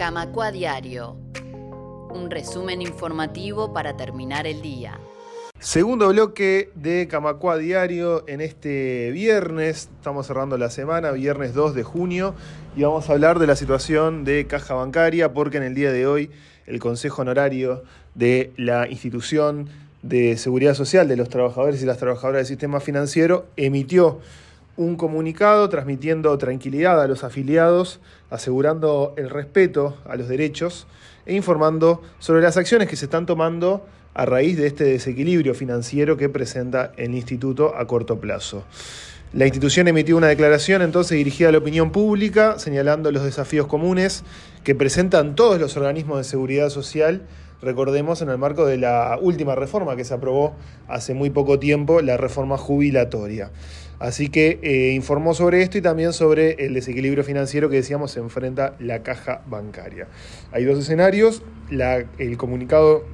Camacua Diario. Un resumen informativo para terminar el día. Segundo bloque de Camacua Diario en este viernes. Estamos cerrando la semana, viernes 2 de junio, y vamos a hablar de la situación de Caja Bancaria, porque en el día de hoy el Consejo Honorario de la institución de Seguridad Social de los trabajadores y las trabajadoras del sistema financiero emitió un comunicado transmitiendo tranquilidad a los afiliados, asegurando el respeto a los derechos e informando sobre las acciones que se están tomando a raíz de este desequilibrio financiero que presenta el instituto a corto plazo. La institución emitió una declaración entonces dirigida a la opinión pública, señalando los desafíos comunes que presentan todos los organismos de seguridad social recordemos, en el marco de la última reforma que se aprobó hace muy poco tiempo, la reforma jubilatoria. Así que eh, informó sobre esto y también sobre el desequilibrio financiero que decíamos se enfrenta la caja bancaria. Hay dos escenarios, el comunicado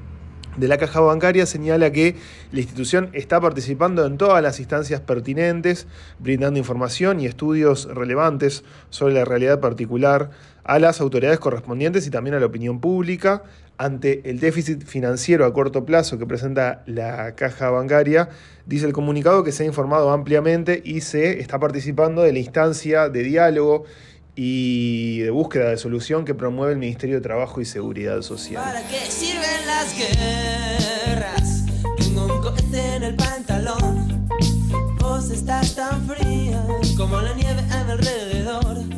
de la caja bancaria señala que la institución está participando en todas las instancias pertinentes, brindando información y estudios relevantes sobre la realidad particular a las autoridades correspondientes y también a la opinión pública, ante el déficit financiero a corto plazo que presenta la caja bancaria, dice el comunicado que se ha informado ampliamente y se está participando de la instancia de diálogo y de búsqueda de solución que promueve el Ministerio de Trabajo y Seguridad Social. ¿Para qué sirven las guerras? Tengo un cohete en el pantalón. Vos estás tan fría como la nieve a mi alrededor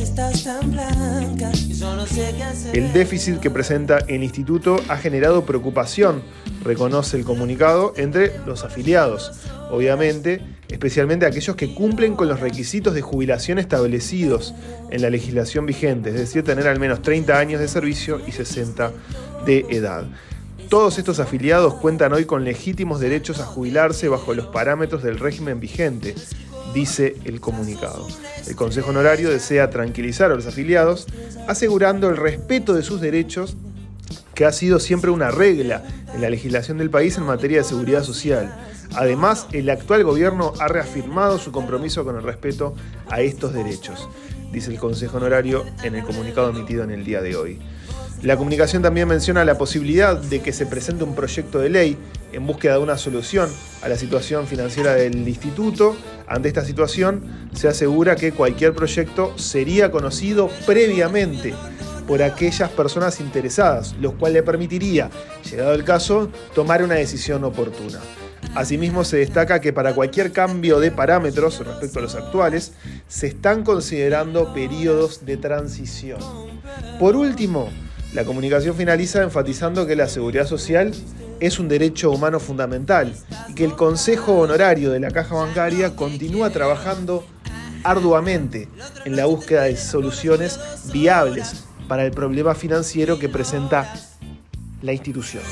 estás tan blanca. El déficit que presenta el instituto ha generado preocupación, reconoce el comunicado, entre los afiliados. Obviamente, especialmente aquellos que cumplen con los requisitos de jubilación establecidos en la legislación vigente, es decir, tener al menos 30 años de servicio y 60 de edad. Todos estos afiliados cuentan hoy con legítimos derechos a jubilarse bajo los parámetros del régimen vigente, dice el comunicado. El Consejo Honorario desea tranquilizar a los afiliados, asegurando el respeto de sus derechos, que ha sido siempre una regla en la legislación del país en materia de seguridad social. Además, el actual gobierno ha reafirmado su compromiso con el respeto a estos derechos, dice el Consejo Honorario en el comunicado emitido en el día de hoy. La comunicación también menciona la posibilidad de que se presente un proyecto de ley en búsqueda de una solución a la situación financiera del instituto. Ante esta situación, se asegura que cualquier proyecto sería conocido previamente por aquellas personas interesadas, lo cual le permitiría, llegado el caso, tomar una decisión oportuna. Asimismo, se destaca que para cualquier cambio de parámetros respecto a los actuales, se están considerando periodos de transición. Por último, la comunicación finaliza enfatizando que la seguridad social es un derecho humano fundamental y que el Consejo Honorario de la Caja Bancaria continúa trabajando arduamente en la búsqueda de soluciones viables para el problema financiero que presenta la institución.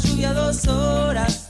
lluvia dos horas,